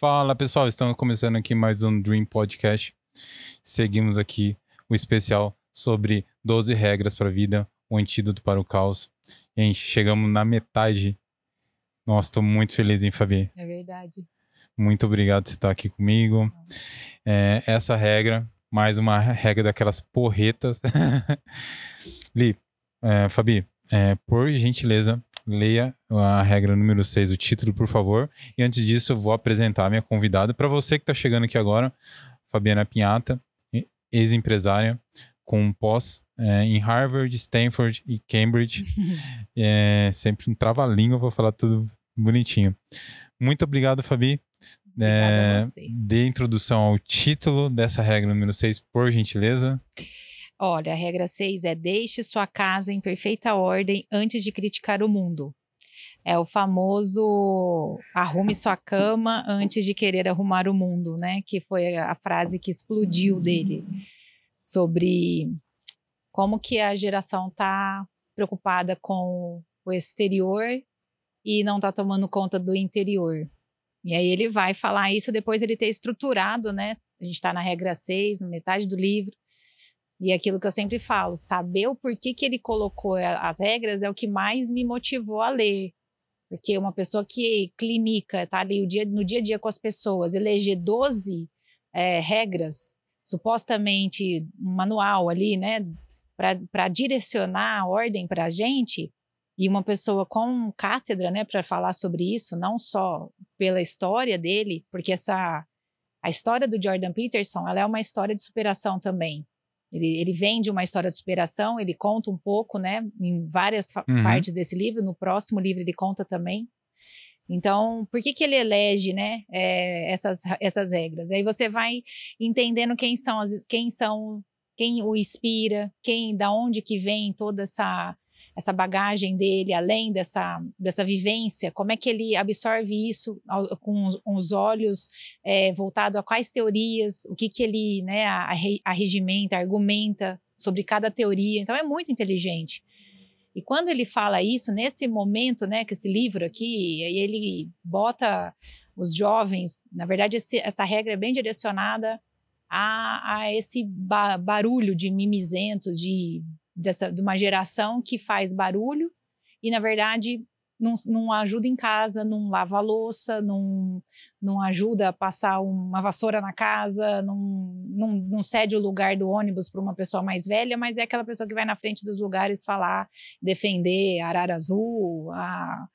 Fala pessoal, estamos começando aqui mais um Dream Podcast. Seguimos aqui o especial sobre 12 regras para a vida, o antídoto para o caos. Gente, chegamos na metade. Nossa, estou muito feliz, hein, Fabi? É verdade. Muito obrigado por você estar aqui comigo. É, essa regra, mais uma regra daquelas porretas. Li, é, Fabi, é, por gentileza, leia a regra número 6, o título, por favor. E antes disso, eu vou apresentar a minha convidada. Para você que está chegando aqui agora, Fabiana Pinhata, ex-empresária, com pós é, em Harvard, Stanford e Cambridge. é, sempre um trava-língua para falar tudo bonitinho. Muito obrigado, Fabi. É, dê introdução ao título dessa regra número 6, por gentileza. Olha, a regra 6 é deixe sua casa em perfeita ordem antes de criticar o mundo. É o famoso arrume sua cama antes de querer arrumar o mundo, né? Que foi a frase que explodiu dele sobre como que a geração está preocupada com o exterior e não está tomando conta do interior. E aí ele vai falar isso depois ele ter estruturado, né? A gente está na regra 6, na metade do livro, e aquilo que eu sempre falo, saber o porquê que ele colocou as regras é o que mais me motivou a ler. Porque uma pessoa que clinica, tá ali dia, no dia a dia com as pessoas, eleger 12 é, regras, supostamente um manual ali, né, para direcionar a ordem para a gente, e uma pessoa com cátedra, né, para falar sobre isso, não só pela história dele, porque essa a história do Jordan Peterson, ela é uma história de superação também. Ele, ele vem de uma história de superação, ele conta um pouco, né, em várias uhum. partes desse livro. No próximo livro ele conta também. Então, por que, que ele elege, né, é, essas, essas regras? Aí você vai entendendo quem são as, quem são, quem o inspira, quem, da onde que vem toda essa essa bagagem dele, além dessa, dessa vivência, como é que ele absorve isso com, os, com, os, olhos é, voltado a quais teorias, o que que ele né, arregimenta, argumenta sobre cada teoria. Então é muito inteligente. E quando ele fala isso, nesse momento, né, que esse livro aqui, aí ele bota os jovens, na verdade esse, essa regra é bem direcionada a, a esse ba barulho de mimizentos, de dessa, de uma geração que faz barulho e, na verdade, não, não ajuda em casa, não lava a louça, não, não ajuda a passar uma vassoura na casa, não, não, não cede o lugar do ônibus para uma pessoa mais velha, mas é aquela pessoa que vai na frente dos lugares falar, defender a arara azul, a,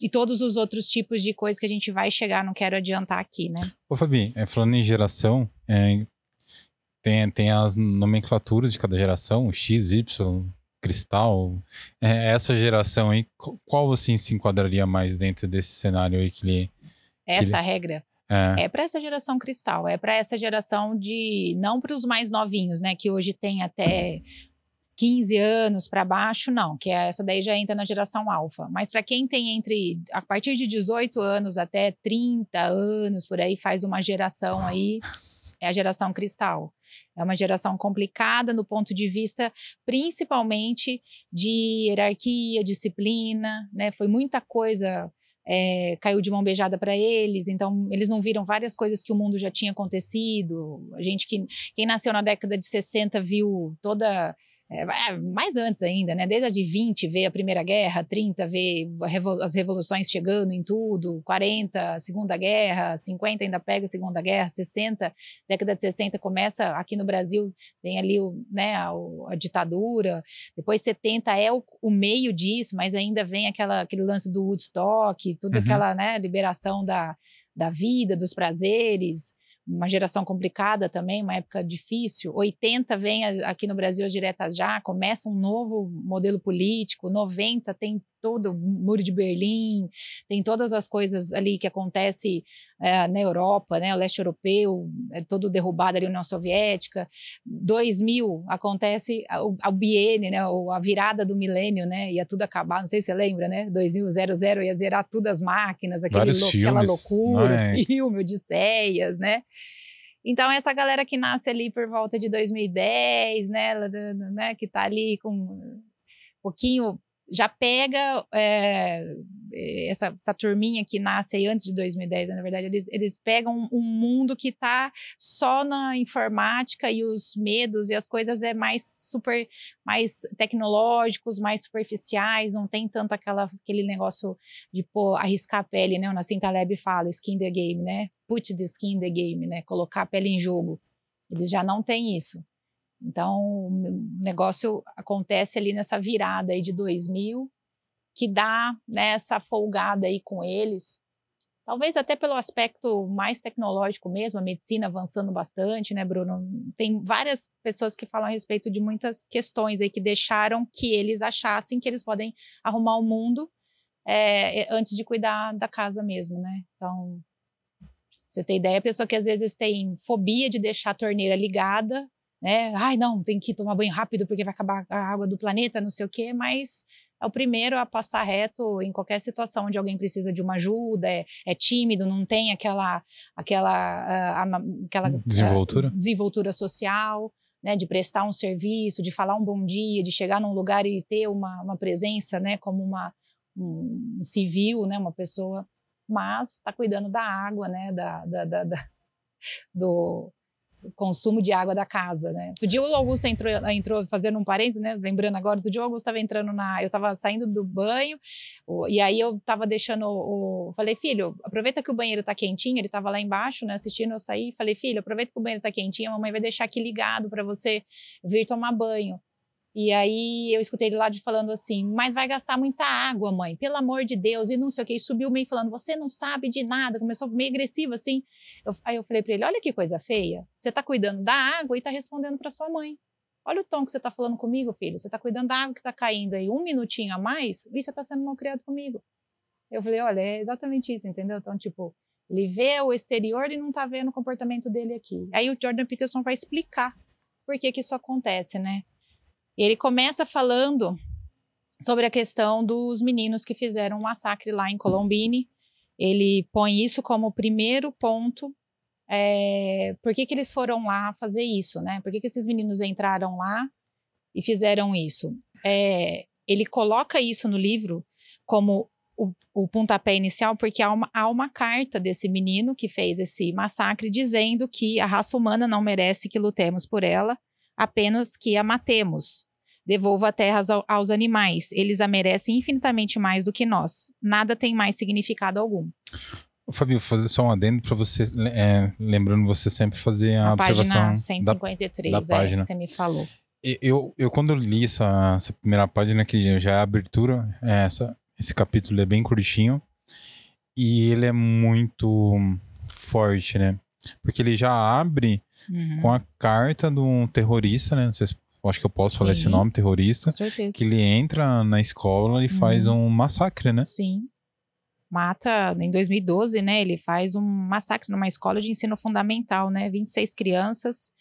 e todos os outros tipos de coisas que a gente vai chegar, não quero adiantar aqui, né? Ô Fabi, é, falando em geração, é, tem, tem as nomenclaturas de cada geração, X, Y, Cristal. É, essa geração aí, qual assim se enquadraria mais dentro desse cenário aí que ele. Essa ele... regra? É, é para essa geração cristal, é para essa geração de. Não para os mais novinhos, né? Que hoje tem até 15 anos para baixo, não, que é, essa daí já entra na geração alfa. Mas para quem tem entre a partir de 18 anos até 30 anos por aí, faz uma geração aí, é a geração cristal. É uma geração complicada no ponto de vista, principalmente de hierarquia, disciplina, né? Foi muita coisa é, caiu de mão beijada para eles, então eles não viram várias coisas que o mundo já tinha acontecido. A gente que quem nasceu na década de 60 viu toda é, é, mais antes ainda, né? Desde a de 20 vê a Primeira Guerra, 30 vê as revoluções chegando em tudo, 40, Segunda Guerra, 50 ainda pega a Segunda Guerra, 60, década de 60 começa aqui no Brasil, tem ali o, né, a, a ditadura, depois 70 é o, o, meio disso, mas ainda vem aquela, aquele lance do Woodstock, toda uhum. aquela né, liberação da, da vida, dos prazeres, uma geração complicada também, uma época difícil. 80 vem aqui no Brasil as diretas já, começa um novo modelo político. 90 tem todo o muro de Berlim, tem todas as coisas ali que acontece é, na Europa, né, o leste europeu, é todo derrubado ali, União Soviética. 2000 acontece o, o biênio, né, a virada do milênio, né, ia tudo acabar, não sei se você lembra, né, 2000, 00, ia zerar tudo as máquinas, aquele lo, aquela loucura, é? filme, Odisseias, né. Então, essa galera que nasce ali por volta de 2010, né, né que está ali com um pouquinho já pega é, essa, essa, turminha que nasce aí antes de 2010, né? na verdade, eles, eles pegam um, mundo que está só na informática e os medos e as coisas é mais super, mais tecnológicos, mais superficiais, não tem tanto aquela, aquele negócio de pô, arriscar a pele, né? O Nassim Taleb fala, skin the game, né? Put the skin in the game, né? Colocar a pele em jogo. Eles já não têm isso. Então, o negócio acontece ali nessa virada aí de 2000, que dá né, essa folgada aí com eles. Talvez até pelo aspecto mais tecnológico mesmo, a medicina avançando bastante, né, Bruno? Tem várias pessoas que falam a respeito de muitas questões aí que deixaram que eles achassem que eles podem arrumar o mundo é, antes de cuidar da casa mesmo, né? Então, você tem ideia, a pessoa que às vezes tem fobia de deixar a torneira ligada, né? Ai, não, tem que tomar banho rápido porque vai acabar a água do planeta, não sei o quê, mas é o primeiro a passar reto em qualquer situação onde alguém precisa de uma ajuda, é, é tímido, não tem aquela aquela, uh, aquela desenvoltura. Uh, desenvoltura social. Né, de prestar um serviço, de falar um bom dia, de chegar num lugar e ter uma, uma presença, né, como uma um civil, né, uma pessoa, mas está cuidando da água, né, da, da, da, da do, consumo de água da casa, né? Outro dia o Augusto entrou, entrou fazendo um parênteses, né? Lembrando agora, outro dia o Augusto estava entrando na... Eu estava saindo do banho, e aí eu estava deixando o... Falei, filho, aproveita que o banheiro está quentinho, ele estava lá embaixo, né? Assistindo, eu saí, falei, filho, aproveita que o banheiro está quentinho, a mamãe vai deixar aqui ligado para você vir tomar banho. E aí eu escutei ele lá de falando assim, mas vai gastar muita água, mãe, pelo amor de Deus, e não sei o que. E subiu meio falando, você não sabe de nada. Começou meio agressivo assim. Eu, aí eu falei para ele, olha que coisa feia. Você está cuidando da água e está respondendo para sua mãe. Olha o tom que você está falando comigo, filho. Você está cuidando da água que está caindo aí um minutinho a mais e você está sendo mal criado comigo. Eu falei, olha, é exatamente isso, entendeu? Então, tipo, ele vê o exterior e não está vendo o comportamento dele aqui. Aí o Jordan Peterson vai explicar por que que isso acontece, né? E ele começa falando sobre a questão dos meninos que fizeram um massacre lá em Colombine. Ele põe isso como o primeiro ponto. É, por que, que eles foram lá fazer isso, né? Por que, que esses meninos entraram lá e fizeram isso? É, ele coloca isso no livro como o, o, pontapé inicial, porque há uma, há uma carta desse menino que fez esse massacre dizendo que a raça humana não merece que lutemos por ela, apenas que a matemos. Devolva a terra aos animais. Eles a merecem infinitamente mais do que nós. Nada tem mais significado algum. Fabio, fazer só um adendo para você, é, lembrando você sempre fazer a, a observação página 153, da, da é, página. você me falou. Eu, eu quando eu li essa, essa primeira página, que já é a abertura, é essa, esse capítulo é bem curtinho e ele é muito forte, né? Porque ele já abre uhum. com a carta de um terrorista, né? Não sei se eu acho que eu posso falar Sim, esse nome, terrorista. Com certeza. Que ele entra na escola e uhum. faz um massacre, né? Sim. Mata, em 2012, né? Ele faz um massacre numa escola de ensino fundamental, né? 26 crianças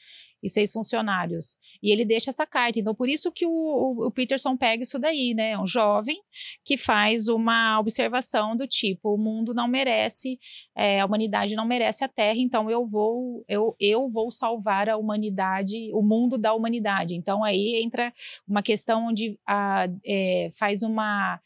e seis funcionários. E ele deixa essa carta. Então, por isso que o, o, Peterson pega isso daí, né? Um jovem que faz uma observação do tipo: o mundo não merece, é, a humanidade não merece a Terra, então eu vou, eu, eu vou salvar a humanidade, o mundo da humanidade. Então, aí entra uma questão onde a, é, faz uma.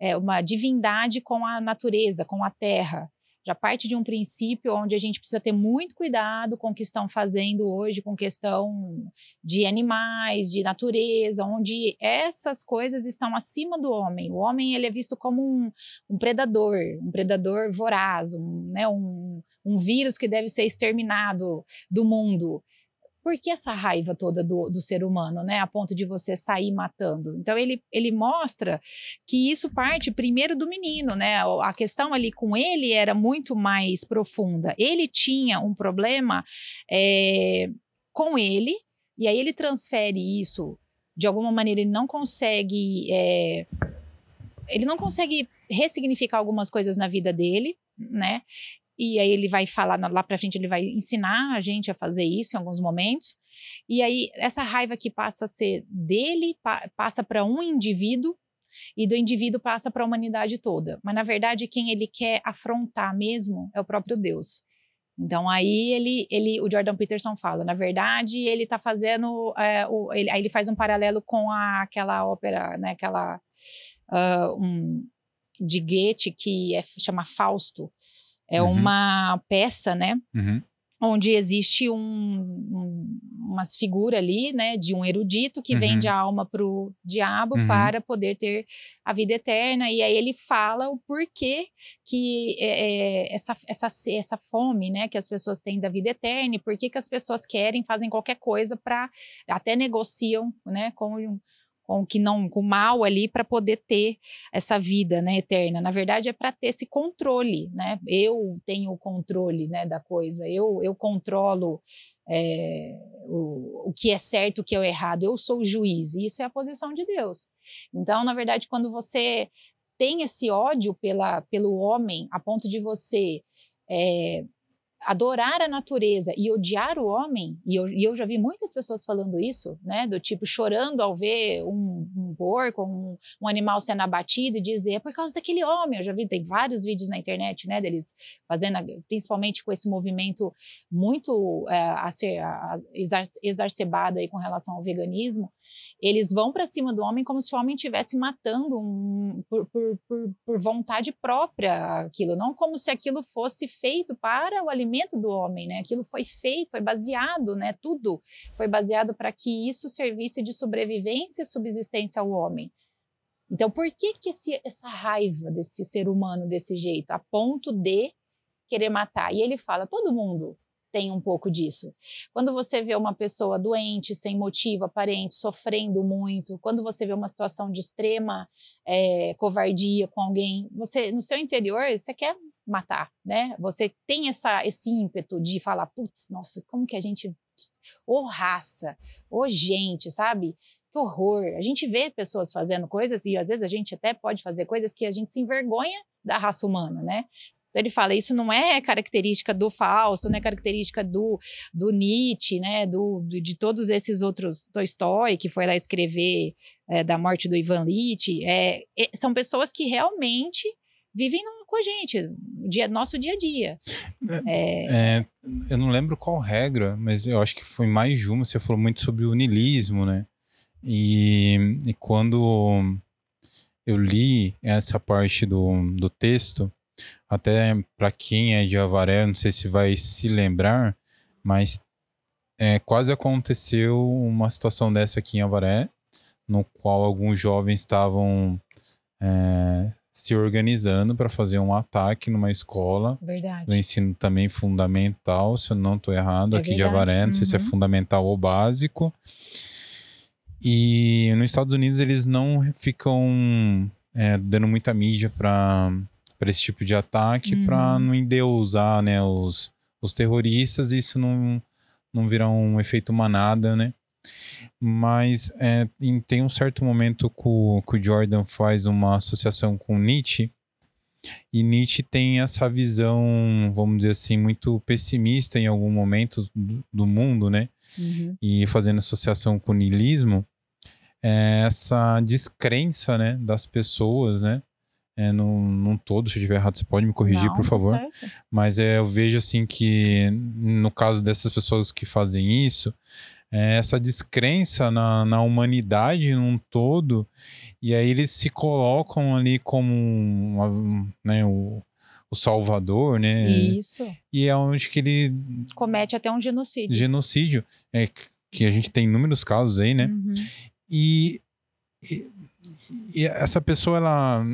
É, uma divindade com a natureza, com a terra já parte de um princípio onde a gente precisa ter muito cuidado com o que estão fazendo hoje, com questão de animais, de natureza, onde essas coisas estão acima do homem. O homem ele é visto como um, um predador, um predador voraz, um, né, um, um vírus que deve ser exterminado do mundo por que essa raiva toda do, do, ser humano, né? A ponto de você sair matando. Então ele, ele mostra que isso parte primeiro do menino, né? A questão ali com ele era muito mais profunda. Ele tinha um problema é, com ele, e aí ele transfere isso de alguma maneira, ele não consegue. É, ele não consegue ressignificar algumas coisas na vida dele, né? E aí ele vai falar lá para frente, ele vai ensinar a gente a fazer isso em alguns momentos. E aí essa raiva que passa a ser dele pa passa para um indivíduo e do indivíduo passa para a humanidade toda. Mas na verdade quem ele quer afrontar mesmo é o próprio Deus. Então aí ele, ele o Jordan Peterson fala, na verdade ele está fazendo, é, o, ele, aí ele faz um paralelo com a, aquela ópera, né, aquela uh, um, de Goethe que é, chama Fausto. É Uhum. uma peça, né? Uhum. onde existe um, um, umas figuras ali, né, de um erudito que Uhum. vende a alma para o diabo Uhum. para poder ter a vida eterna, e aí ele fala o porquê que é, é, essa, essa, essa fome, né, que as pessoas têm da vida eterna, e por que que as pessoas querem, fazem qualquer coisa para, até negociam, né, com com o que não com mal ali para poder ter essa vida né, eterna. Na verdade, é para ter esse controle, né? Eu tenho o controle né, da coisa, eu, eu controlo é, o, o que é certo, o que é errado, eu sou o juiz, e isso é a posição de Deus. Então, na verdade, quando você tem esse ódio pela, pelo homem, a ponto de você é, adorar a natureza e odiar o homem, e eu, e eu, já vi muitas pessoas falando isso, né, do tipo chorando ao ver um, um porco, um, um, animal sendo abatido e dizer é por causa daquele homem. Eu já vi, tem vários vídeos na internet, né, deles fazendo, principalmente com esse movimento muito é, a ser a, exacerbado aí com relação ao veganismo, eles vão para cima do homem como se o homem estivesse matando um, por, por, por, por, vontade própria aquilo, não como se aquilo fosse feito para o alimento do homem, né? Aquilo foi feito, foi baseado, né? Tudo foi baseado para que isso servisse de sobrevivência e subsistência ao homem. Então, por que, que esse, essa raiva desse ser humano desse jeito, a ponto de querer matar? E ele fala: todo mundo tem um pouco disso. Quando você vê uma pessoa doente, sem motivo aparente, sofrendo muito, quando você vê uma situação de extrema é, covardia com alguém, você no seu interior você quer matar, né? Você tem essa, esse ímpeto de falar, putz, nossa, como que a gente, ô oh, raça, ô oh, gente, sabe? Que horror! A gente vê pessoas fazendo coisas e às vezes a gente até pode fazer coisas que a gente se envergonha da raça humana, né? Então ele fala, isso não é característica do Fausto, não é característica do, do Nietzsche, né, do, de todos esses outros, Tolstói, que foi lá escrever é, da morte do Ivan Lit, é, é, são pessoas que realmente vivem no, com a gente, dia, nosso dia a dia. É, eu não lembro qual regra, mas eu acho que foi mais de uma, você falou muito sobre o niilismo, né, e, e quando eu li essa parte do, do texto, até para quem é de Avaré, não sei se vai se lembrar, mas é, quase aconteceu uma situação dessa aqui em Avaré, no qual alguns jovens estavam é, se organizando para fazer um ataque numa escola verdade. do ensino também fundamental, se eu não estou errado, É aqui de verdade, Avaré, não sei se é uhum. fundamental ou básico. E nos Estados Unidos eles não ficam é, dando muita mídia para para esse tipo de ataque Uhum. para não endeusar né, os, os terroristas e isso não, não virar um efeito manada, né? Mas é, em- tem um certo momento que o, que o Jordan faz uma associação com Nietzsche e Nietzsche tem essa visão, vamos dizer assim, muito pessimista em algum momento do, do mundo, né? Uhum. e fazendo associação com o niilismo, é essa descrença, né, das pessoas, né, é, num, num todo, se eu estiver errado, você pode me corrigir, Não, por tá favor. Mas é, eu vejo, assim, que no caso dessas pessoas que fazem isso, é essa descrença na, na humanidade num todo, e aí eles se colocam ali como uma- né, o, o salvador, né, Isso. e é onde que ele Comete até um genocídio. genocídio, é, que a gente tem inúmeros casos aí, né? Uhum. E, e, e essa pessoa, ela,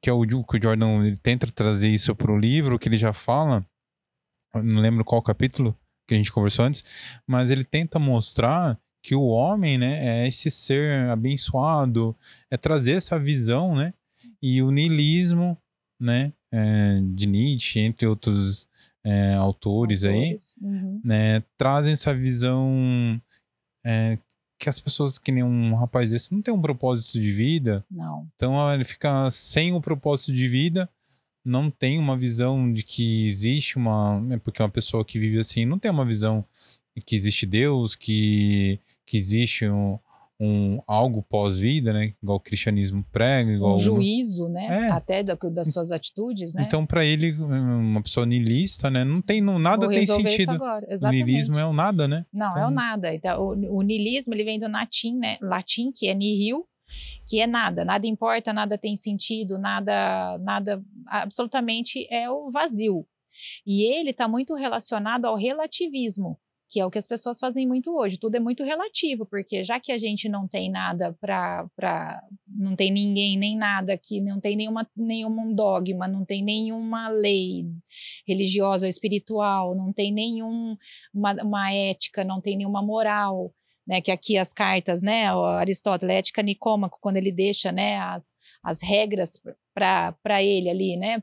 que é o, que o Jordan tenta trazer isso para o livro, que ele já fala, não lembro qual capítulo que a gente conversou antes, mas ele tenta mostrar que o homem, né, é esse ser abençoado, é trazer essa visão, né? E o niilismo, né, é, de Nietzsche, entre outros é, autores aí, Autores. Uhum. né, trazem essa visão é, que as pessoas, que nem um rapaz desse, não tem um propósito de vida, Não. então ele fica sem o propósito de vida, não tem uma visão de que existe uma. É porque uma pessoa que vive assim não tem uma visão de que existe Deus, que, que existe um, um algo pós-vida, né? Igual o cristianismo prega, igual Um juízo, né? É. Até da- das suas atitudes, né? Então, para ele, uma pessoa niilista, né? Não tem, não, nada Vou tem sentido. O niilismo é o nada, né? Não, é Então- o nada. Então, o, o niilismo ele vem do latim, né? Latim, que é nihil, que é nada, nada importa, nada tem sentido, nada, nada, absolutamente é o vazio. E ele está muito relacionado ao relativismo, que é o que as pessoas fazem muito hoje. Tudo é muito relativo, porque já que a gente não tem nada para. não tem ninguém nem nada que não tem nenhuma, nenhum dogma, não tem nenhuma lei religiosa ou espiritual, não tem nenhuma uma ética, não tem nenhuma moral. Né, que aqui as cartas, né, Aristóteles, ética nicômaco, quando ele deixa, né, as, as regras para ele ali, né,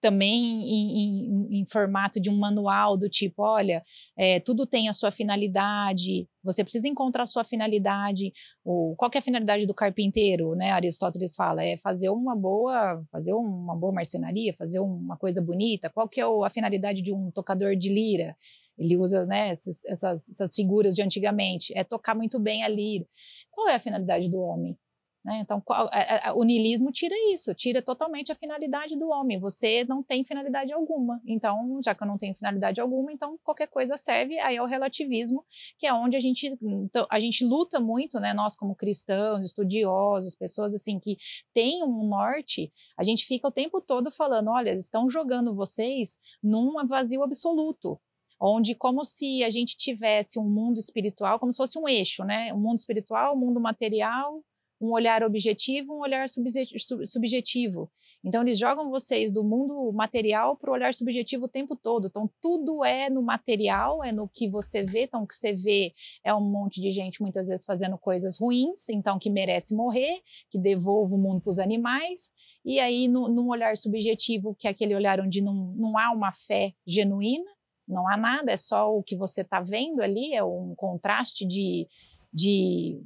também em, em, em, formato de um manual do tipo, olha, é, tudo tem a sua finalidade, você precisa encontrar a sua finalidade. O, qual é a finalidade do carpinteiro, né? Aristóteles fala, é fazer uma boa, fazer uma boa marcenaria, fazer uma coisa bonita. Qual que é a finalidade de um tocador de lira? Ele usa né, essas, essas figuras de antigamente, é tocar muito bem a lira. Qual é a finalidade do homem? Né? Então, qual, a, a, o niilismo tira isso, tira totalmente a finalidade do homem. Você não tem finalidade alguma. Então, já que eu não tenho finalidade alguma, então qualquer coisa serve. Aí é o relativismo, que é onde a gente, então, a gente luta muito, né? Nós, como cristãos, estudiosos, pessoas assim que têm um norte, a gente fica o tempo todo falando: olha, estão jogando vocês num vazio absoluto onde como se a gente tivesse um mundo espiritual, como se fosse um eixo, né? O mundo espiritual, o mundo material, um olhar objetivo, um olhar subjetivo. Então, eles jogam vocês do mundo material para o olhar subjetivo o tempo todo. Então, tudo é no material, é no que você vê. Então, o que você vê é um monte de gente, muitas vezes, fazendo coisas ruins, então, que merece morrer, que devolve o mundo para os animais. E aí, no, num olhar subjetivo, que é aquele olhar onde não, não há uma fé genuína, não há nada, é só o que você está vendo ali, é um contraste de, de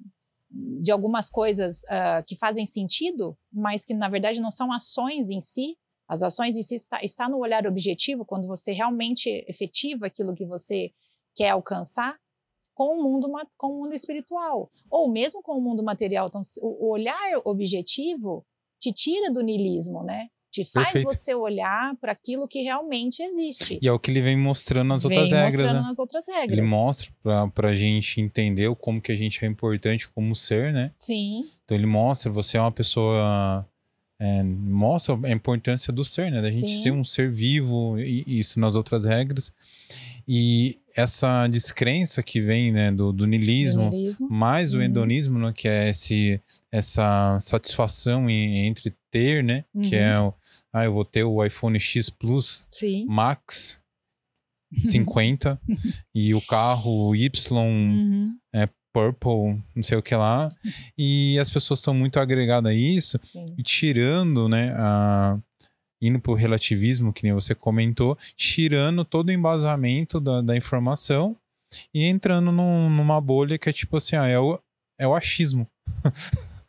de algumas coisas uh, que fazem sentido, mas que na verdade não são ações em si. As ações em si está, está no olhar objetivo, quando você realmente efetiva aquilo que você quer alcançar com o mundo com o mundo espiritual ou mesmo com o mundo material. Então, o olhar objetivo te tira do niilismo, né? Te faz Perfeito. você olhar para aquilo que realmente existe. E é o que ele vem mostrando nas vem outras regras. Mostrando né? nas outras regras. Ele mostra para a gente entender como que a gente é importante como ser, né? Sim. Então ele mostra, você é uma pessoa. É, mostra a importância do ser, né? Da gente Sim. ser um ser vivo, e isso nas outras regras. E essa descrença que vem né, do, do niilismo, mais uhum. o hedonismo, né, que é esse, essa satisfação em, entre ter, né? Uhum. Que é o, ah, eu vou ter o iPhone X Plus Sim. Max 50 e o carro Y uhum. é Purple, não sei o que lá. E as pessoas estão muito agregadas a isso Sim. e tirando, né, a, indo para o relativismo, que nem você comentou, tirando todo o embasamento da, da informação e entrando num, numa bolha que é tipo assim, ah, é o, é o achismo.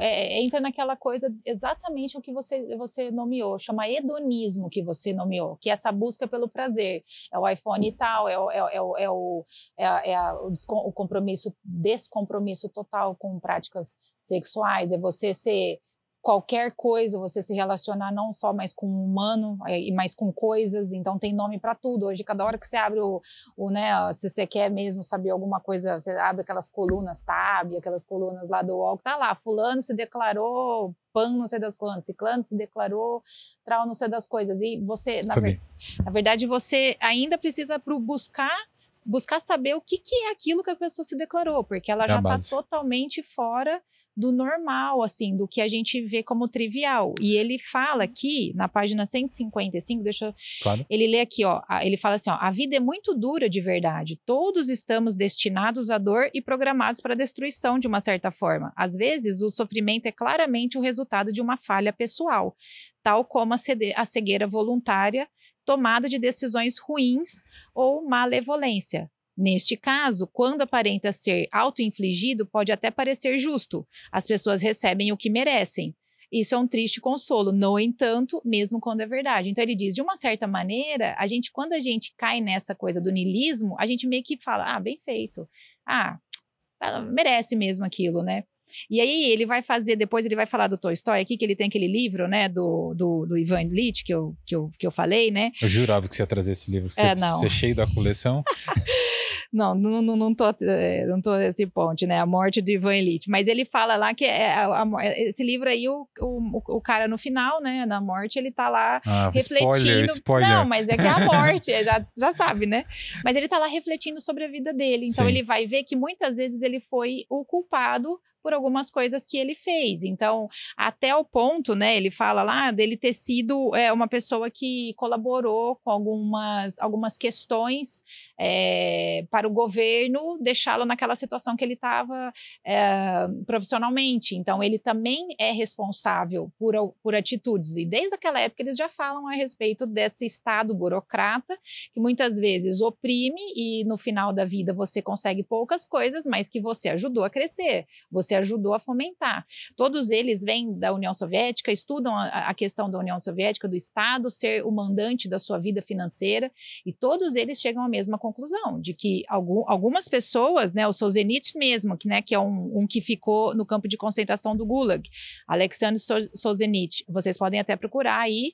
É, é, entra naquela coisa exatamente o que você, você nomeou, chama hedonismo que você nomeou, que é essa busca pelo prazer. É o iPhone e tal, é o, é, é, o, é, o, é, é o compromisso, descompromisso total com práticas sexuais, é você ser qualquer coisa, você se relacionar não só mais com o humano, e mais com coisas, então tem nome para tudo. Hoje, cada hora que você abre o, o, né, se você quer mesmo saber alguma coisa, você abre aquelas colunas tab, aquelas colunas lá do UOL, tá lá, fulano se declarou pan não sei das quantas, ciclano se declarou trau não sei das coisas, e você, na, ver, na verdade, você ainda precisa buscar buscar saber o que, que é aquilo que a pessoa se declarou, porque ela é já está totalmente fora do normal, assim, do que a gente vê como trivial. E ele fala aqui, na página 155, deixa eu... Claro. Ele lê aqui, ó, ele fala assim, ó, a vida é muito dura de verdade. Todos estamos destinados à dor e programados para a destruição de uma certa forma. Às vezes, o sofrimento é claramente o resultado de uma falha pessoal, tal como a, a cegueira voluntária, tomada de decisões ruins ou malevolência. Neste caso, quando aparenta ser auto-infligido, pode até parecer justo. As pessoas recebem o que merecem. Isso é um triste consolo, no entanto, mesmo quando é verdade. Então ele diz, de uma certa maneira, a gente quando a gente cai nessa coisa do niilismo, a gente meio que fala: "Ah, bem feito. Ah, tá, merece mesmo aquilo, né?" E aí ele vai fazer, depois ele vai falar do Tolstói aqui, que ele tem aquele livro, né, do, do, do Ivan Illich, que eu, que, eu, que eu falei, né? Eu jurava que você ia trazer esse livro, que é, você, você é cheio da coleção. Não, não, não, não, tô, é, não tô esse ponte, né? A morte do Ivan Elite. Mas ele fala lá que é a, a, esse livro aí, o, o, o cara no final, né? Na morte, ele tá lá Ah, refletindo. spoiler, spoiler. Não, mas é que é a morte, é, já, já sabe, né? Mas ele tá lá refletindo sobre a vida dele. Então Sim. ele vai ver que muitas vezes ele foi o culpado por algumas coisas que ele fez. Então, até o ponto, né, ele fala lá dele ter sido é, uma pessoa que colaborou com algumas, algumas questões é, para o governo deixá-lo naquela situação que ele estava é, profissionalmente. Então, ele também é responsável por, por atitudes. E desde aquela época eles já falam a respeito desse Estado burocrata que muitas vezes oprime e no final da vida você consegue poucas coisas, mas que você ajudou a crescer, você ajudou a fomentar. Todos eles vêm da União Soviética, estudam a, a questão da União Soviética, do Estado ser o mandante da sua vida financeira, e todos eles chegam à mesma conclusão, de que algum, algumas pessoas, né, o Solzhenitsyn mesmo, que, né, que é um, um que ficou no campo de concentração do Gulag, Alexander Sol- Solzhenitsyn, vocês podem até procurar aí,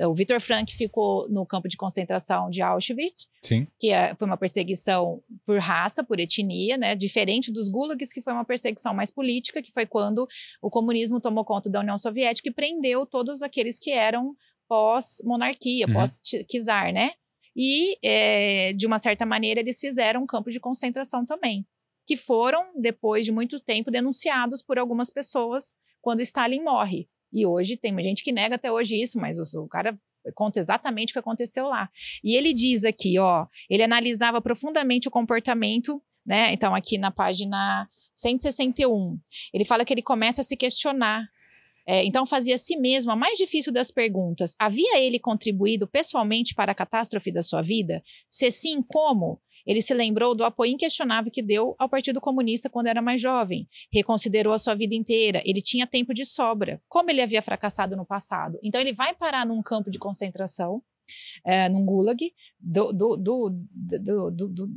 o Viktor Frank ficou no campo de concentração de Auschwitz, Sim. que é- foi uma perseguição por raça, por etnia, né? Diferente dos gulags, que foi uma perseguição mais política, que foi quando o comunismo tomou conta da União Soviética e prendeu todos aqueles que eram pós-monarquia, Uhum. pós-czar, né? E, é, de uma certa maneira, eles fizeram um campo de concentração também, que foram, depois de muito tempo, denunciados por algumas pessoas quando Stalin morre. E hoje tem gente que nega até hoje isso, mas o, o cara conta exatamente o que aconteceu lá. E ele diz aqui, ó, ele analisava profundamente o comportamento, né? Então, aqui na página 161, ele fala que ele começa a se questionar. É, então, fazia a si mesmo a mais difícil das perguntas. Havia ele contribuído pessoalmente para a catástrofe da sua vida? Se sim, como? Ele se lembrou do apoio inquestionável que deu ao Partido Comunista quando era mais jovem. Reconsiderou a sua vida inteira. Ele tinha tempo de sobra. Como ele havia fracassado no passado? Então, ele vai parar num campo de concentração, é, num gulag, do, do, do, do,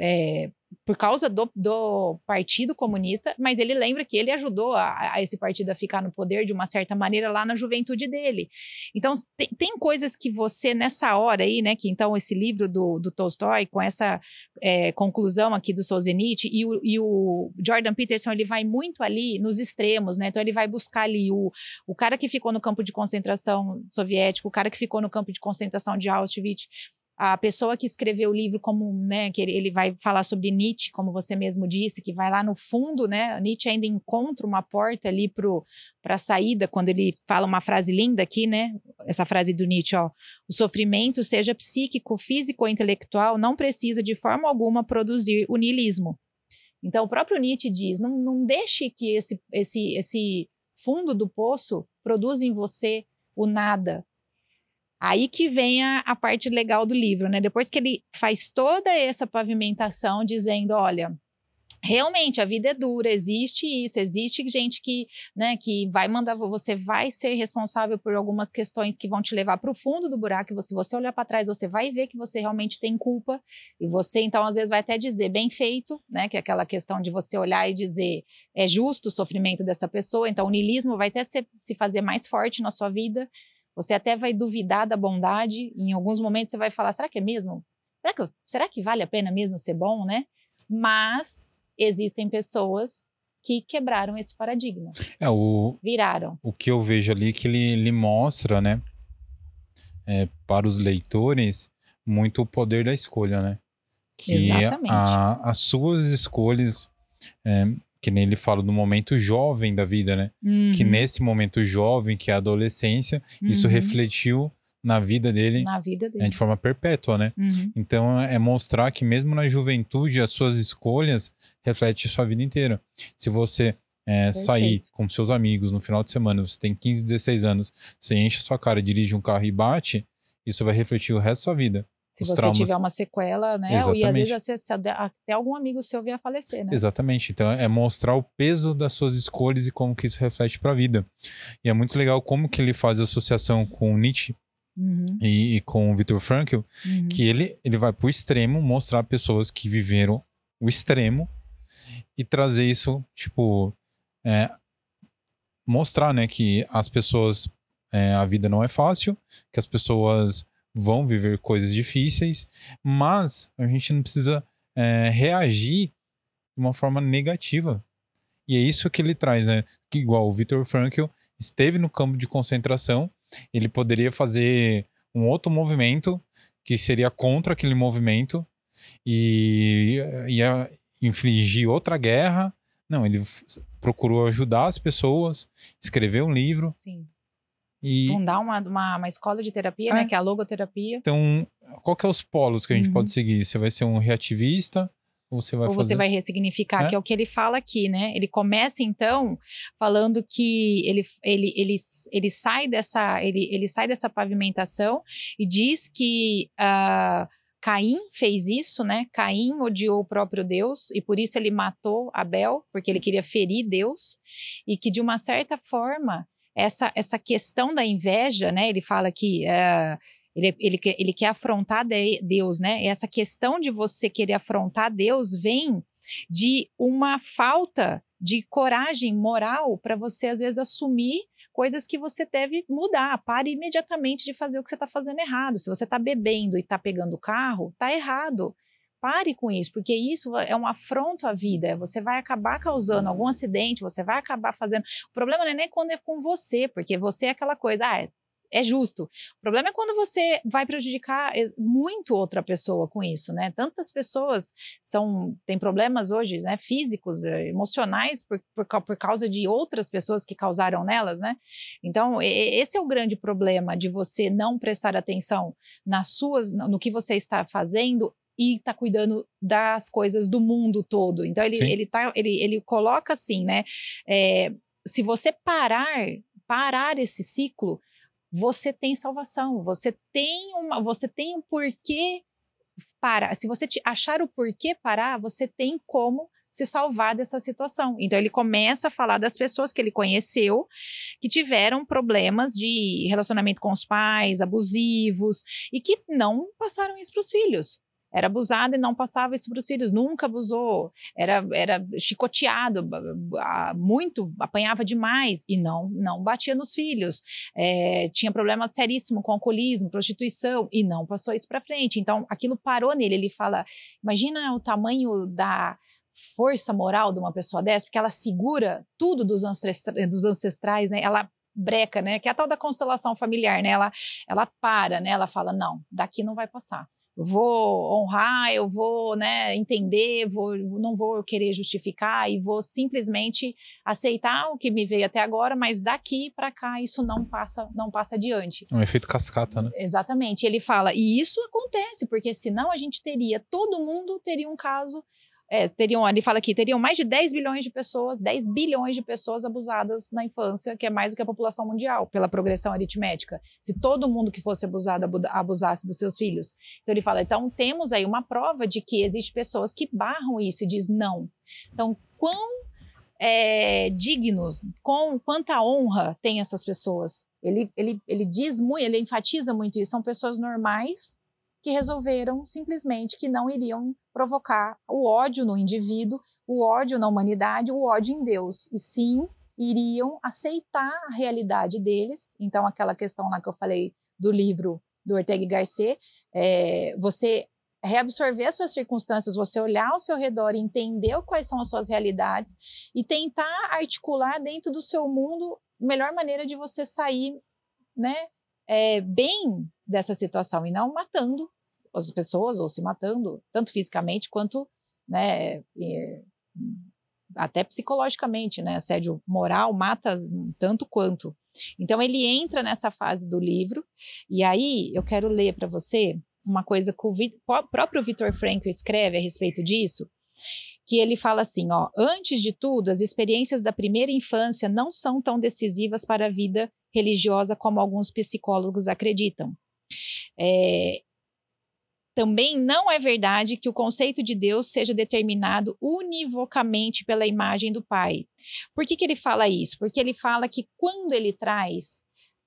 é, por causa do, do Partido Comunista, mas ele lembra que ele ajudou a, a esse partido a ficar no poder de uma certa maneira lá na juventude dele. Então, tem, tem coisas que você, nessa hora aí, né, que então esse livro do, do Tolstói, com essa é, conclusão aqui do Solzhenitsyn, e o, e o Jordan Peterson, ele vai muito ali nos extremos, né, então ele vai buscar ali o, o cara que ficou no campo de concentração soviético, o cara que ficou no campo de concentração de Auschwitz, a pessoa que escreveu o livro como, né, que ele, vai falar sobre Nietzsche, como você mesmo disse, que vai lá no fundo, né, Nietzsche ainda encontra uma porta ali para a saída, quando ele fala uma frase linda aqui, né, essa frase do Nietzsche, ó, o sofrimento, seja psíquico, físico ou intelectual, não precisa de forma alguma produzir o niilismo. Então, o próprio Nietzsche diz, não, não deixe que esse, esse, esse fundo do poço produza em você o nada, Aí que vem a, a parte legal do livro, né? Depois que ele faz toda essa pavimentação dizendo, olha, realmente a vida é dura, existe isso, existe gente que, né, que vai mandar, você vai ser responsável por algumas questões que vão te levar para o fundo do buraco. Se você olhar para trás, você vai ver que você realmente tem culpa e você, então, às vezes vai até dizer bem feito, né, que é aquela questão de você olhar e dizer é justo o sofrimento dessa pessoa. Então, o niilismo vai até se, se fazer mais forte na sua vida. Você até vai duvidar da bondade. Em alguns momentos você vai falar: será que é mesmo? Será que, será que vale a pena mesmo ser bom, né? Mas existem pessoas que quebraram esse paradigma, É, o, viraram. o que eu vejo ali que ele, ele mostra, né, é, para os leitores, muito o poder da escolha, né? Que Exatamente. a- as suas escolhas, é, que nem ele fala do momento jovem da vida, né? Que Uhum, nesse momento jovem, que é a adolescência, isso uhum, refletiu na vida dele na vida dele. de forma perpétua, né? Uhum, Então é mostrar que mesmo na juventude as suas escolhas refletem sua vida inteira. Se você é, sair com seus amigos no final de semana, você tem 15, 16 anos, você enche a sua cara, dirige um carro e bate, isso vai refletir o resto da sua vida. Se você traumas. tiver uma sequela, né? E às Exatamente. vezes até algum amigo seu vier a falecer, né? Exatamente. Então é mostrar o peso das suas escolhas e como que isso reflete para a vida. E é muito legal como que ele faz a associação com o Nietzsche Uhum, e, e com o Viktor Frankl, uhum. que ele, ele vai pro extremo mostrar pessoas que viveram o extremo e trazer isso, tipo, é, mostrar, né, que as pessoas, é, a vida não é fácil, que as pessoas vão viver coisas difíceis, mas a gente não precisa é, reagir de uma forma negativa. E é isso que ele traz, né? Que, igual o Viktor Frankl esteve no campo de concentração, ele poderia fazer um outro movimento que seria contra aquele movimento e ia infligir outra guerra. Não, ele procurou ajudar as pessoas, escreveu um livro. Sim. E Fundar uma, uma, uma escola de terapia, É. né? Que é a logoterapia. então, qual que é os polos que a gente Uhum. pode seguir? Você vai ser um reativista ou você vai ou fazer você vai ressignificar, É. que é o que ele fala aqui, né? Ele começa então falando que ele, ele, ele, ele sai dessa ele, ele sai dessa pavimentação e diz que ah, Caim fez isso, né? Caim odiou o próprio Deus e por isso ele matou Abel, porque ele queria ferir Deus e que de uma certa forma essa, essa questão da inveja, né? Ele fala que ah, ele, ele, quer- ele quer afrontar de- Deus, né? Essa questão de você querer afrontar Deus vem de uma falta de coragem moral para você, às vezes, assumir coisas que você deve mudar. Pare imediatamente de fazer o que você está fazendo errado. Se você está bebendo e está pegando o carro, está errado. Pare com isso, porque isso é um afronto à vida. Você vai acabar causando algum acidente, você vai acabar fazendo. O problema não é nem quando é com você, porque você é aquela coisa, ah, é- é justo. O problema é quando você vai prejudicar muito outra pessoa com isso, né? Tantas pessoas são têm problemas hoje, né? Físicos, eh, emocionais por, por, por causa de outras pessoas que causaram nelas, né? Então esse é o grande problema de você não prestar atenção nas suas, no que você está fazendo e tá cuidando das coisas do mundo todo. Então ele Sim. ele tá ele, ele coloca assim, né? É, se você parar parar esse ciclo você tem salvação, você tem uma, você tem um porquê parar. Se você te- achar o porquê parar, você tem como se salvar dessa situação. Então ele começa a falar das pessoas que ele conheceu que tiveram problemas de relacionamento com os pais, abusivos e que não passaram isso para os filhos. Era abusado e não passava isso para os filhos, nunca abusou, era, era chicoteado, muito, apanhava demais e não, não batia nos filhos é, tinha problema seríssimo com alcoolismo, prostituição, e não passou isso para frente. Então, aquilo parou nele. Ele fala: imagina o tamanho da força moral de uma pessoa dessa, porque ela segura tudo dos, ancestra- dos ancestrais, né? Ela breca, né? Que é a tal da constelação familiar, né? Ela, ela para, né? Ela fala: não, daqui não vai passar. Vou honrar, eu vou, né, entender, vou, não vou querer justificar e vou simplesmente aceitar o que me veio até agora, mas daqui para cá isso não passa, não passa adiante. um efeito cascata, né? Exatamente. Ele fala, e isso acontece, porque senão a gente teria, todo mundo teria um caso. É, teriam, ele fala aqui, teriam mais de 10 bilhões de pessoas, 10 bilhões de pessoas abusadas na infância, que é mais do que a população mundial, pela progressão aritmética. Se todo mundo que fosse abusado abu- abusasse dos seus filhos. Então ele fala, então temos aí uma prova de que existem pessoas que barram isso e diz não. Então, quão é, dignos, com quanta honra tem essas pessoas. Ele, ele, ele diz muito, ele enfatiza muito isso. São pessoas normais que resolveram simplesmente que não iriam provocar o ódio no indivíduo, o ódio na humanidade, o ódio em Deus. E sim, iriam aceitar a realidade deles. Então, aquela questão lá que eu falei do livro do Ortega Gasset, é, você reabsorver as suas circunstâncias, você olhar ao seu redor e entender quais são as suas realidades e tentar articular dentro do seu mundo a melhor maneira de você sair, né, é, bem dessa situação e não matando as pessoas ou se matando, tanto fisicamente quanto, né, até psicologicamente, né, assédio moral mata tanto quanto. Então ele entra nessa fase do livro e aí eu quero ler para você uma coisa que o próprio Vitor Frankl escreve a respeito disso, que ele fala assim, ó, antes de tudo, as experiências da primeira infância não são tão decisivas para a vida religiosa como alguns psicólogos acreditam. É, também não é verdade que o conceito de Deus seja determinado univocamente pela imagem do Pai. Por que, que ele fala isso? Porque ele fala que quando ele traz,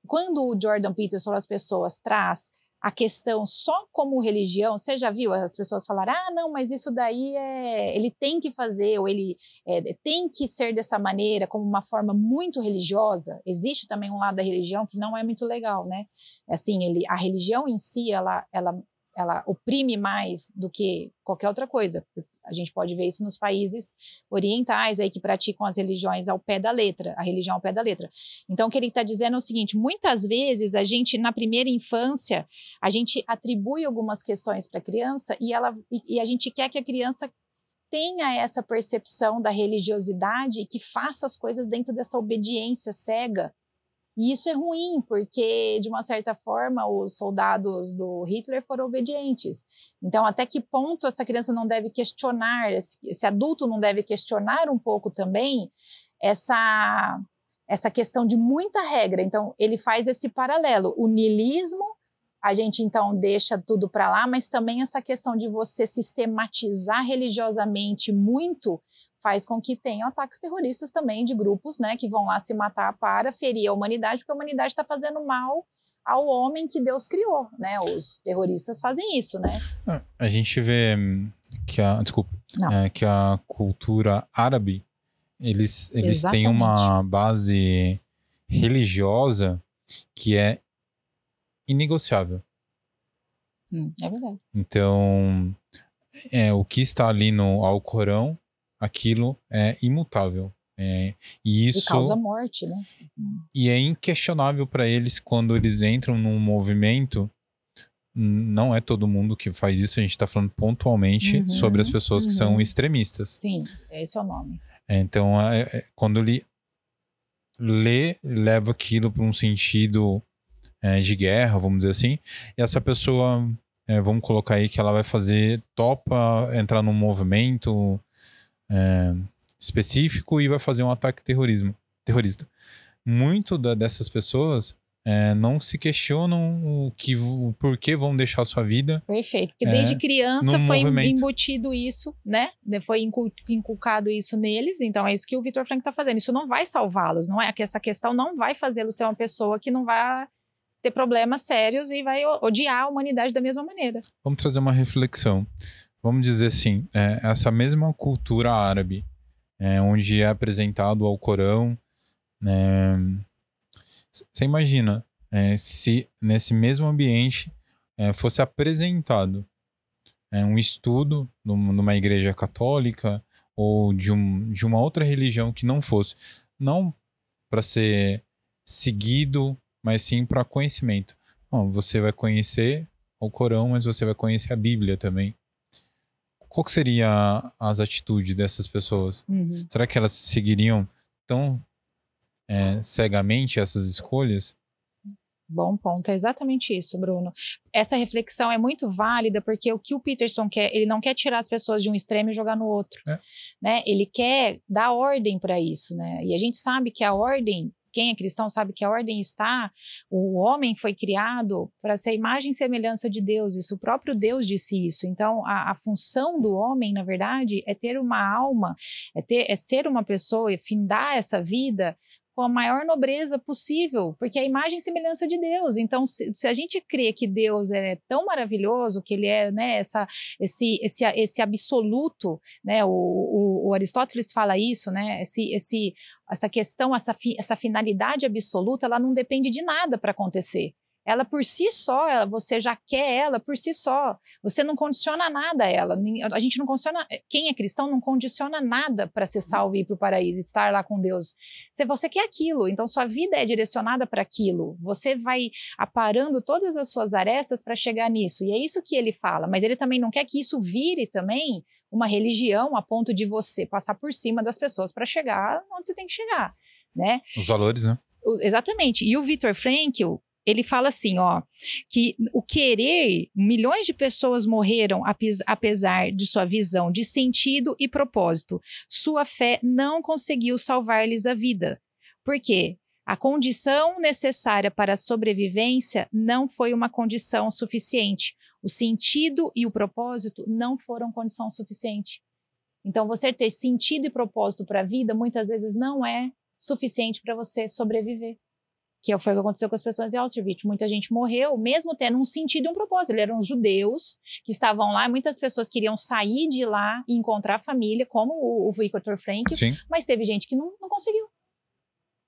quando o Jordan Peterson, as pessoas traz a questão só como religião, você já viu as pessoas falar, ah, não, mas isso daí é, ele tem que fazer, ou ele é, tem que ser dessa maneira, como uma forma muito religiosa. Existe também um lado da religião que não é muito legal, né? Assim, ele, a religião em si, ela, ela ela oprime mais do que qualquer outra coisa. A gente pode ver isso nos países orientais aí que praticam as religiões ao pé da letra, a religião ao pé da letra. Então, o que ele está dizendo é o seguinte: muitas vezes a gente, na primeira infância, a gente atribui algumas questões para a criança e, ela, e, e a gente quer que a criança tenha essa percepção da religiosidade e que faça as coisas dentro dessa obediência cega e isso é ruim, porque, de uma certa forma, os soldados do Hitler foram obedientes. Então, até que ponto essa criança não deve questionar, esse, adulto não deve questionar um pouco também essa, essa questão de muita regra? Então, ele faz esse paralelo. O niilismo, a gente então deixa tudo para lá, mas também essa questão de você sistematizar religiosamente muito faz com que tenham ataques terroristas também de grupos, né, que vão lá se matar para ferir a humanidade, porque a humanidade está fazendo mal ao homem que Deus criou, né? Os terroristas fazem isso, né? É, a gente vê que a, desculpa, é, que a cultura árabe eles eles têm uma base religiosa que é inegociável. Hum, é verdade. Então, é, o que está ali no Alcorão aquilo é imutável. É, e isso e causa morte, né? E é inquestionável para eles quando eles entram num movimento. Não é todo mundo que faz isso, a gente está falando pontualmente uhum, sobre as pessoas uhum. que são uhum. extremistas. Sim, esse é o nome. É, então, é, é, quando ele lê, leva aquilo para um sentido é, de guerra, vamos dizer assim, e essa pessoa, é, vamos colocar aí que ela vai fazer, topa entrar num movimento, é, específico e vai fazer um ataque terrorismo, terrorista. Muito da, dessas pessoas é, não se questionam o que o porquê vão deixar a sua vida. Perfeito, porque desde é, criança foi movimento. embutido isso, né? Foi inculcado isso neles, então é isso que o Vitor Frank está fazendo. Isso não vai salvá-los, não é? Que essa questão não vai fazê-los ser uma pessoa que não vai ter problemas sérios e vai odiar a humanidade da mesma maneira. Vamos trazer uma reflexão vamos dizer assim, é, essa mesma cultura árabe, é, onde é apresentado ao Corão, né, você imagina é, se nesse mesmo ambiente é, fosse apresentado é, um estudo numa igreja católica ou de, um, de uma outra religião que não fosse, não para ser seguido, mas sim para conhecimento. Bom, você vai conhecer o Corão, mas você vai conhecer a Bíblia também qual que seria as atitudes dessas pessoas? Uhum. Será que elas seguiriam tão é, cegamente essas escolhas? Bom ponto, é exatamente isso, Bruno. Essa reflexão é muito válida porque o que o Peterson quer, ele não quer tirar as pessoas de um extremo e jogar no outro, é. né? Ele quer dar ordem para isso, né? E a gente sabe que a ordem quem é cristão sabe que a ordem está, o homem foi criado para ser imagem e semelhança de Deus, isso o próprio Deus disse isso. Então, a, a função do homem, na verdade, é ter uma alma, é, ter, é ser uma pessoa, é findar essa vida com a maior nobreza possível, porque é a imagem e semelhança de Deus. Então, se, se, a gente crê que Deus é tão maravilhoso, que ele é né, essa, esse, esse, esse absoluto, né, o, o, o Aristóteles fala isso, né, esse, esse, essa questão, essa, fi, essa finalidade absoluta, ela não depende de nada para acontecer ela por si só, ela, você já quer ela por si só. Você não condiciona nada a ela. A gente não condiciona. Quem é cristão não condiciona nada para ser salvo e ir para o paraíso e estar lá com Deus. Se você quer aquilo, então sua vida é direcionada para aquilo. Você vai aparando todas as suas arestas para chegar nisso. E é isso que ele fala. Mas ele também não quer que isso vire também uma religião a ponto de você passar por cima das pessoas para chegar onde você tem que chegar. Né? Os valores, né? Exatamente. E o Victor Frankl, ele fala assim, ó, que o querer, milhões de pessoas morreram apesar de sua visão de sentido e propósito. Sua fé não conseguiu salvar-lhes a vida. Por quê? A condição necessária para a sobrevivência não foi uma condição suficiente. O sentido e o propósito não foram condição suficiente. Então, você ter sentido e propósito para a vida muitas vezes não é suficiente para você sobreviver que foi o que aconteceu com as pessoas em Auschwitz. Muita gente morreu, mesmo tendo um sentido e um propósito. Eles eram judeus que estavam lá, muitas pessoas queriam sair de lá e encontrar a família, como o, o Victor Frank, Sim. mas teve gente que não, não conseguiu.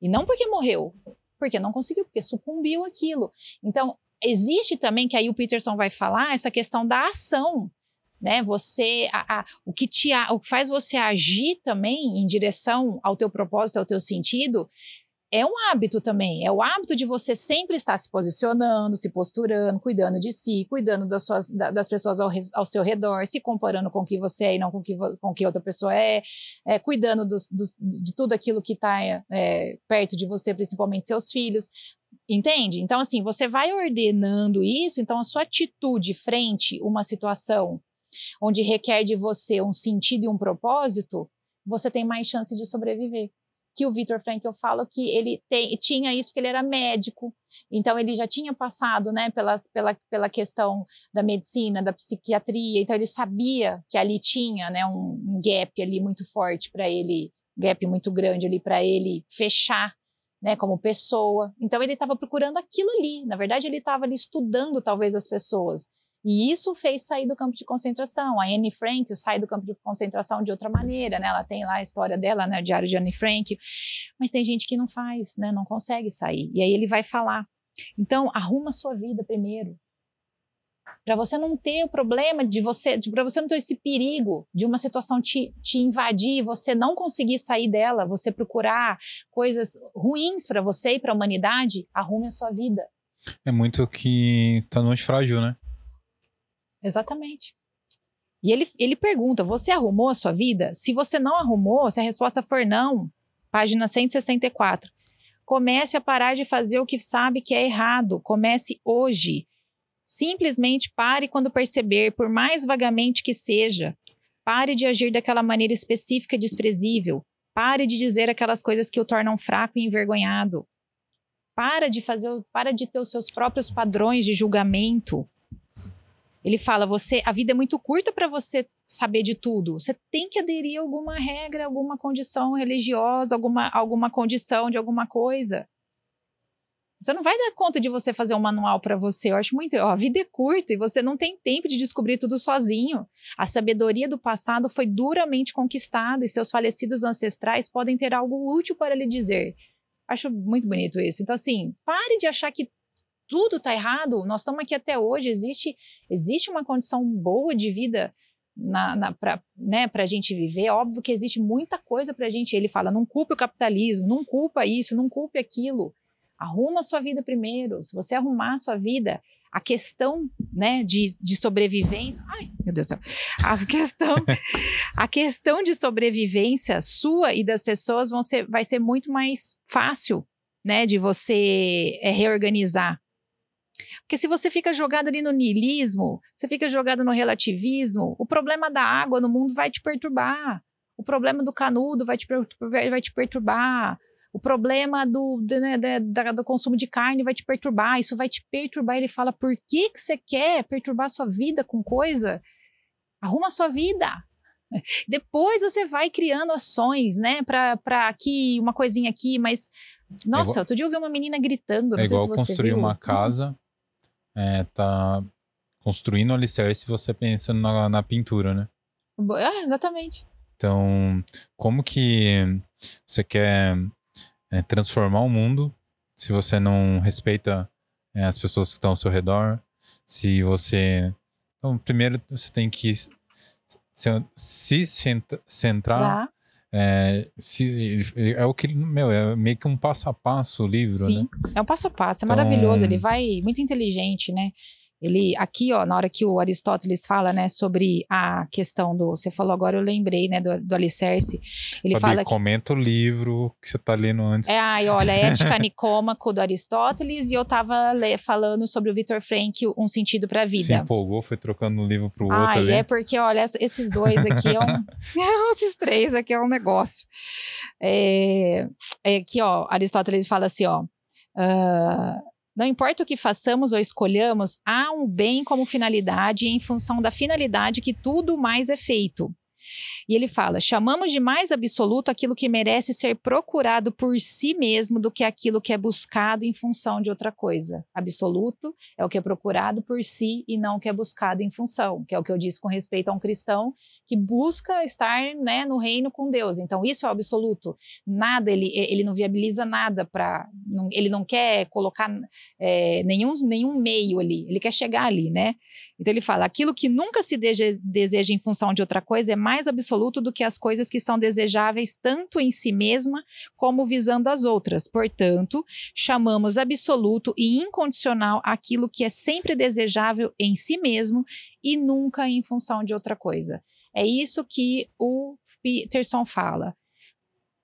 E não porque morreu, porque não conseguiu, porque sucumbiu aquilo. Então, existe também, que aí o Peterson vai falar, essa questão da ação. Né, você, a, a, o, que te, o que faz você agir também em direção ao teu propósito, ao teu sentido, é um hábito também. É o hábito de você sempre estar se posicionando, se posturando, cuidando de si, cuidando das, suas, das pessoas ao, ao seu redor, se comparando com o que você é e não com o que, com que outra pessoa é, é cuidando dos, dos, de tudo aquilo que está é, perto de você, principalmente seus filhos. Entende? Então, assim, você vai ordenando isso, então a sua atitude frente a uma situação onde requer de você um sentido e um propósito, você tem mais chance de sobreviver que o Victor Frankl fala que ele tinha isso porque ele era médico, então ele já tinha passado, né, pela, pela, pela questão da medicina, da psiquiatria, então ele sabia que ali tinha, né, um gap ali muito forte para ele, gap muito grande ali para ele fechar, né, como pessoa. Então ele estava procurando aquilo ali. Na verdade ele estava ali estudando talvez as pessoas. E isso fez sair do campo de concentração. A Anne Frank sai do campo de concentração de outra maneira, né? Ela tem lá a história dela, né? O Diário de Anne Frank. Mas tem gente que não faz, né? Não consegue sair. E aí ele vai falar. Então, arruma a sua vida primeiro. Para você não ter o problema de você, para você não ter esse perigo de uma situação te, te invadir, você não conseguir sair dela, você procurar coisas ruins para você e para a humanidade, arrume a sua vida. É muito que tá no frágil, né? Exatamente. E ele, ele pergunta: você arrumou a sua vida? Se você não arrumou, se a resposta for não, página 164. Comece a parar de fazer o que sabe que é errado. Comece hoje. Simplesmente pare quando perceber, por mais vagamente que seja. Pare de agir daquela maneira específica e desprezível. Pare de dizer aquelas coisas que o tornam fraco e envergonhado. Para de fazer, para de ter os seus próprios padrões de julgamento. Ele fala: você, a vida é muito curta para você saber de tudo. Você tem que aderir a alguma regra, alguma condição religiosa, alguma, alguma condição de alguma coisa. Você não vai dar conta de você fazer um manual para você. Eu acho muito. Ó, a vida é curta e você não tem tempo de descobrir tudo sozinho. A sabedoria do passado foi duramente conquistada e seus falecidos ancestrais podem ter algo útil para lhe dizer. Acho muito bonito isso. Então, assim, pare de achar que tudo está errado. Nós estamos aqui até hoje. Existe, existe uma condição boa de vida na, na, para né, a gente viver. Óbvio que existe muita coisa para a gente. Ele fala: não culpe o capitalismo, não culpa isso, não culpe aquilo. Arruma a sua vida primeiro. Se você arrumar a sua vida, a questão né, de, de sobrevivência. Ai, meu Deus do céu. A questão, a questão de sobrevivência sua e das pessoas vão ser, vai ser muito mais fácil né, de você é, reorganizar. Porque se você fica jogado ali no niilismo, você fica jogado no relativismo, o problema da água no mundo vai te perturbar. O problema do canudo vai te, vai te perturbar. O problema do, né, do consumo de carne vai te perturbar. Isso vai te perturbar. Ele fala: por que, que você quer perturbar a sua vida com coisa? Arruma a sua vida. Depois você vai criando ações, né? Para aqui, uma coisinha aqui, mas. Nossa, é igual, outro dia eu vi uma menina gritando. é igual construir viu. uma casa é, tá construindo o alicerce você pensa na, na pintura, né? É, exatamente. Então, como que você quer é, transformar o mundo se você não respeita é, as pessoas que estão ao seu redor? Se você. Então, primeiro você tem que se, se centrar. Tá. É, se, é o que, meu, é meio que um passo a passo o livro, Sim, né? é um passo a passo, é então... maravilhoso, ele vai muito inteligente, né? Ele aqui, ó, na hora que o Aristóteles fala, né, sobre a questão do, você falou agora, eu lembrei, né, do, do alicerce. Ele Fabi, fala comenta que, o livro que você tá lendo antes. É, ai, olha, Ética Nicômaco do Aristóteles e eu tava le, falando sobre o Victor Frankl, Um Sentido para a Vida. Se empolgou, foi trocando um livro pro outro ai, ali. é porque, olha, esses dois aqui é um, esses três aqui é um negócio. É, é aqui, ó, Aristóteles fala assim, ó, uh, não importa o que façamos ou escolhamos, há um bem como finalidade e em função da finalidade que tudo mais é feito. E ele fala: chamamos de mais absoluto aquilo que merece ser procurado por si mesmo do que aquilo que é buscado em função de outra coisa. Absoluto é o que é procurado por si e não o que é buscado em função, que é o que eu disse com respeito a um cristão que busca estar né, no reino com Deus. Então, isso é o absoluto. Nada, ele, ele não viabiliza nada para. Ele não quer colocar é, nenhum, nenhum meio ali, ele quer chegar ali, né? Então ele fala: aquilo que nunca se deseja em função de outra coisa é mais absoluto do que as coisas que são desejáveis tanto em si mesma como visando as outras. Portanto, chamamos absoluto e incondicional aquilo que é sempre desejável em si mesmo e nunca em função de outra coisa. É isso que o Peterson fala.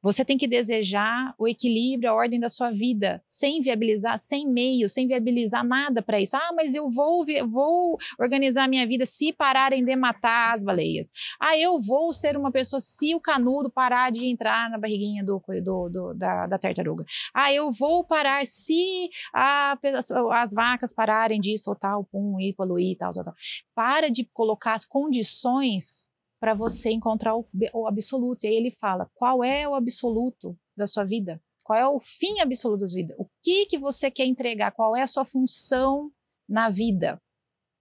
Você tem que desejar o equilíbrio, a ordem da sua vida, sem viabilizar, sem meio, sem viabilizar nada para isso. Ah, mas eu vou, vou organizar minha vida se pararem de matar as baleias. Ah, eu vou ser uma pessoa se o canudo parar de entrar na barriguinha do, do, do da, da, tartaruga. Ah, eu vou parar se a, as, as, vacas pararem disso ou tal, pum, e poluir, tal, tal, tal. Para de colocar as condições para você encontrar o, o absoluto. E aí ele fala: qual é o absoluto da sua vida? Qual é o fim absoluto da sua vida? O que que você quer entregar? Qual é a sua função na vida?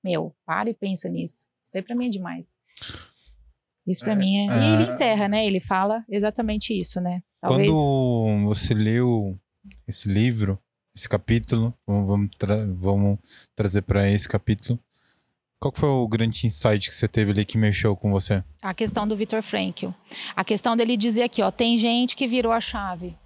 Meu, para e pensa nisso. Isso daí para mim é demais. Isso para é, mim é... E ele é. encerra, né? Ele fala exatamente isso, né? Talvez... Quando você leu esse livro, esse capítulo, vamos, tra vamos trazer para esse capítulo, qual foi o grande insight que você teve ali que mexeu com você? A questão do Viktor Frankl. A questão dele dizer aqui, ó, tem gente que virou a chave.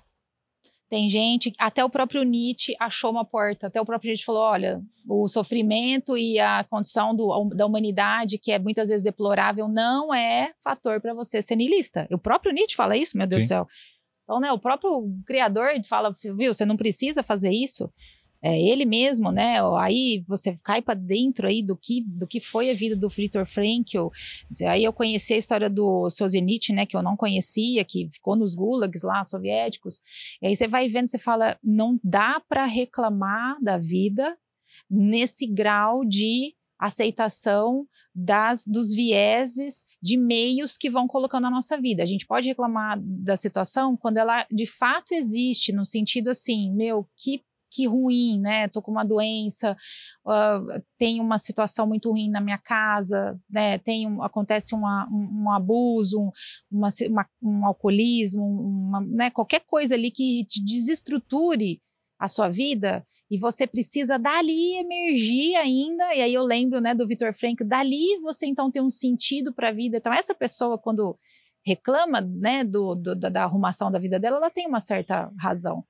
Tem gente, até o próprio Nietzsche achou uma porta, até o próprio Nietzsche falou, olha, o sofrimento e a condição do, da humanidade, que é muitas vezes deplorável, não é fator para você ser niilista. O próprio Nietzsche fala isso, meu Deus Sim. do céu. Então, né, o próprio criador fala, viu, você não precisa fazer isso é, ele mesmo, né? Aí você cai para dentro aí do que, do que foi a vida do Viktor Frankl. Aí eu conheci a história do Solzhenitsyn, né? Que eu não conhecia, que ficou nos gulags lá soviéticos. E aí você vai vendo, você fala, não dá para reclamar da vida nesse grau de aceitação das dos vieses de meios que vão colocando na nossa vida. A gente pode reclamar da situação quando ela de fato existe, no sentido assim, meu, que que ruim, né? Tô com uma doença, uh, tem uma situação muito ruim na minha casa, né? Tem um, acontece uma, um, um, abuso, uma, uma, um alcoolismo, uma, né? Qualquer coisa ali que te desestruture a sua vida e você precisa dali emergir ainda. E aí eu lembro, né, do Vitor Frank, dali você então tem um sentido para a vida. Então essa pessoa quando reclama, né, do, do da, da arrumação da vida dela, ela tem uma certa razão.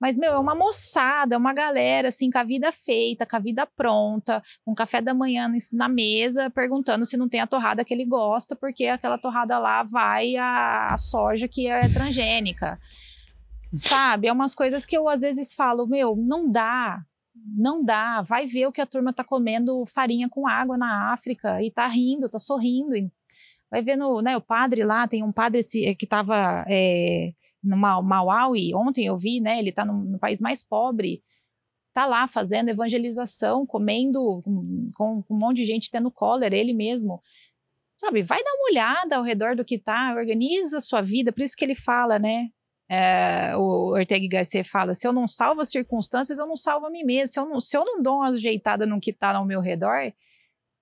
Mas, meu, é uma moçada, é uma galera, assim, com a vida feita, com a vida pronta, com café da manhã na mesa, perguntando se não tem a torrada que ele gosta, porque aquela torrada lá vai a, a soja que é transgênica. Sabe? É umas coisas que eu às vezes falo, meu, não dá, não dá. Vai ver o que a turma tá comendo farinha com água na África e tá rindo, tá sorrindo. Vai ver no, né, o padre lá, tem um padre que tava é, no Malawi, ontem eu vi, né, ele está no, no, país mais pobre, tá lá fazendo evangelização, comendo com, com, um monte de gente tendo cólera, ele mesmo. Sabe, vai dar uma olhada ao redor do que tá, organiza a sua vida, por isso que ele fala, né, é, o Ortega Garcia fala, se eu não salvo as circunstâncias, eu não salvo a mim mesmo, se eu não, se eu não dou uma ajeitada no que tá ao meu redor,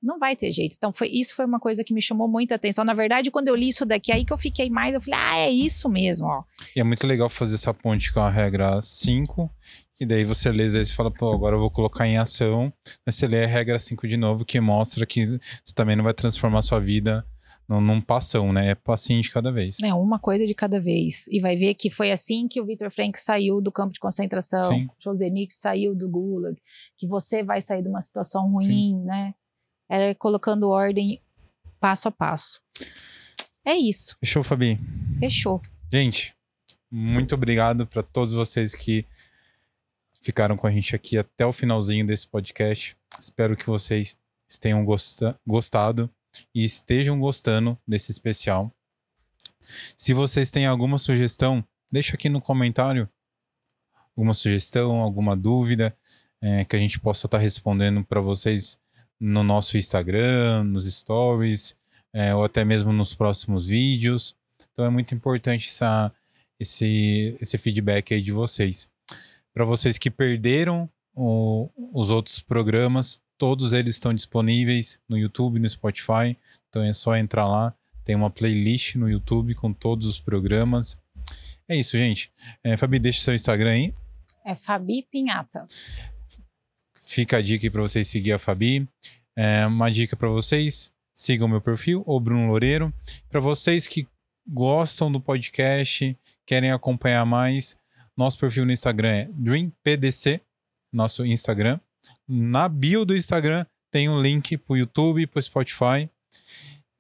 não vai ter jeito. Então, foi, isso foi uma coisa que me chamou muita atenção. Na verdade, quando eu li isso daqui, aí que eu fiquei mais, eu falei, ah, é isso mesmo, ó. E é muito legal fazer essa ponte com a regra 5, que daí você lê e fala, pô, agora eu vou colocar em ação. Mas você lê a regra 5 de novo, que mostra que você também não vai transformar a sua vida num, num passão, né? É passinho de cada vez. É, uma coisa de cada vez. E vai ver que foi assim que o Victor Frank saiu do campo de concentração, Sim. José Nick saiu do Gulag, que você vai sair de uma situação ruim, Sim. né? É colocando ordem passo a passo. É isso. Fechou, Fabi? Fechou. Gente, muito obrigado para todos vocês que ficaram com a gente aqui até o finalzinho desse podcast. Espero que vocês tenham gostado e estejam gostando desse especial. Se vocês têm alguma sugestão, deixa aqui no comentário alguma sugestão, alguma dúvida é, que a gente possa estar tá respondendo para vocês no nosso Instagram, nos stories, é, ou até mesmo nos próximos vídeos. Então é muito importante essa, esse, esse feedback aí de vocês. Para vocês que perderam o, os outros programas, todos eles estão disponíveis no YouTube, no Spotify. Então é só entrar lá. Tem uma playlist no YouTube com todos os programas. É isso, gente. É, Fabi, deixa seu Instagram aí. É Fabi Pinhata. Fica a dica aí para vocês seguir a Fabi. É, uma dica para vocês: sigam meu perfil, ou Bruno Loureiro. Para vocês que gostam do podcast, querem acompanhar mais, nosso perfil no Instagram é DreamPDC, nosso Instagram. Na bio do Instagram tem um link para o YouTube, para o Spotify.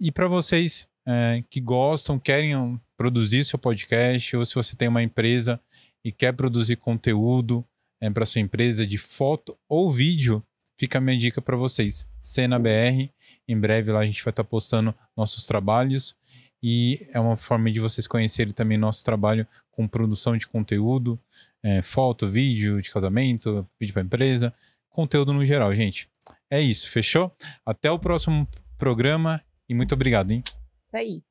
E para vocês é, que gostam, querem produzir seu podcast, ou se você tem uma empresa e quer produzir conteúdo é, para sua empresa de foto ou vídeo, fica a minha dica para vocês. Cena BR, em breve lá a gente vai estar tá postando nossos trabalhos e é uma forma de vocês conhecerem também nosso trabalho com produção de conteúdo, é, foto, vídeo de casamento, vídeo para empresa, conteúdo no geral, gente. É isso, fechou? Até o próximo programa e muito obrigado, hein? Isso aí.